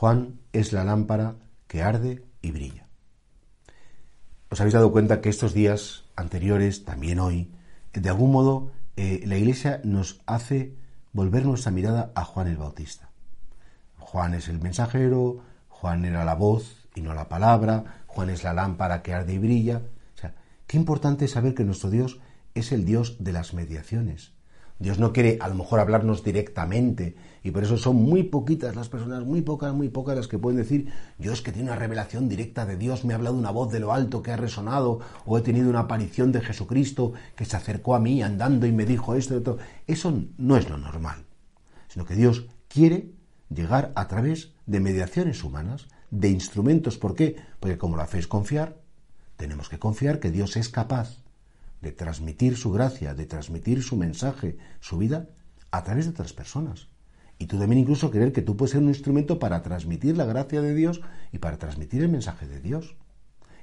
Juan es la lámpara que arde y brilla. ¿Os habéis dado cuenta que estos días anteriores, también hoy, de algún modo eh, la Iglesia nos hace volver nuestra mirada a Juan el Bautista? Juan es el mensajero, Juan era la voz y no la palabra, Juan es la lámpara que arde y brilla. O sea, qué importante es saber que nuestro Dios es el Dios de las mediaciones, Dios no quiere a lo mejor hablarnos directamente y por eso son muy poquitas las personas, muy pocas, muy pocas las que pueden decir, yo es que tiene una revelación directa de Dios, me ha hablado una voz de lo alto que ha resonado o he tenido una aparición de Jesucristo que se acercó a mí andando y me dijo esto y. Eso no es lo normal, sino que Dios quiere llegar a través de mediaciones humanas, de instrumentos. ¿Por qué? Porque como la fe es confiar, tenemos que confiar que Dios es capaz de transmitir su gracia, de transmitir su mensaje, su vida, a través de otras personas. Y tú también incluso creer que tú puedes ser un instrumento para transmitir la gracia de Dios y para transmitir el mensaje de Dios.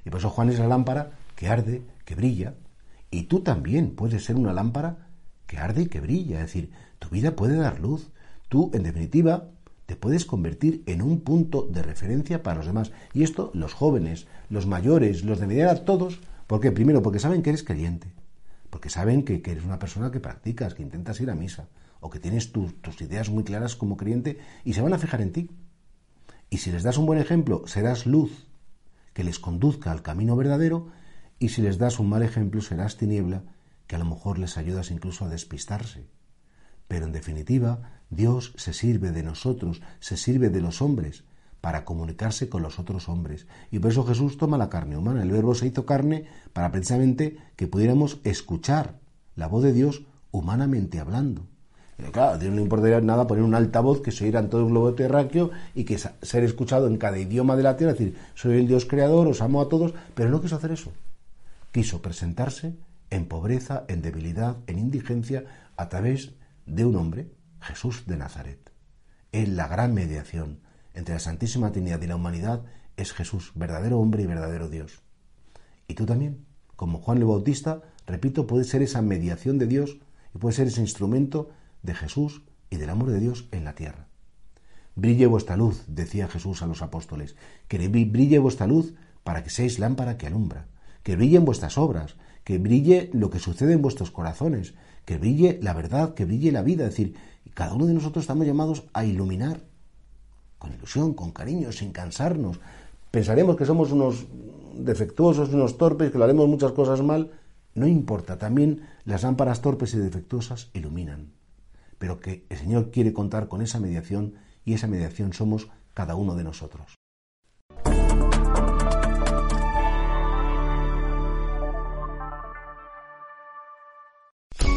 Y por eso Juan es la lámpara que arde, que brilla. Y tú también puedes ser una lámpara que arde y que brilla. Es decir, tu vida puede dar luz. Tú, en definitiva, te puedes convertir en un punto de referencia para los demás. Y esto los jóvenes, los mayores, los de media edad, todos ¿Por qué? Primero, porque saben que eres creyente, porque saben que, eres una persona que practicas, que intentas ir a misa, o que tienes tus ideas muy claras como creyente, y se van a fijar en ti. Y si les das un buen ejemplo, serás luz que les conduzca al camino verdadero, y si les das un mal ejemplo, serás tiniebla que a lo mejor les ayudas incluso a despistarse. Pero en definitiva, Dios se sirve de nosotros, se sirve de los hombres, para comunicarse con los otros hombres. Y por eso Jesús toma la carne humana. El verbo se hizo carne para precisamente que pudiéramos escuchar la voz de Dios humanamente hablando. Pero claro, a Dios no le importaría nada poner un altavoz que se oiga en todo el globo terráqueo y que ser escuchado en cada idioma de la tierra, es decir, soy el Dios creador, os amo a todos, pero no quiso hacer eso. Quiso presentarse en pobreza, en debilidad, en indigencia, a través de un hombre, Jesús de Nazaret. En la gran mediación, entre la Santísima Trinidad y la humanidad es Jesús, verdadero hombre y verdadero Dios. Y tú también, como Juan el Bautista, repito, puedes ser esa mediación de Dios y puedes ser ese instrumento de Jesús y del amor de Dios en la tierra. Brille vuestra luz, decía Jesús a los apóstoles, que brille vuestra luz para que seáis lámpara que alumbra, que brillen vuestras obras, que brille lo que sucede en vuestros corazones, que brille la verdad, que brille la vida. Es decir, cada uno de nosotros estamos llamados a iluminar con ilusión, con cariño, sin cansarnos. Pensaremos que somos unos defectuosos, unos torpes, que lo haremos muchas cosas mal. No importa, también las lámparas torpes y defectuosas iluminan. Pero que el Señor quiere contar con esa mediación y esa mediación somos cada uno de nosotros.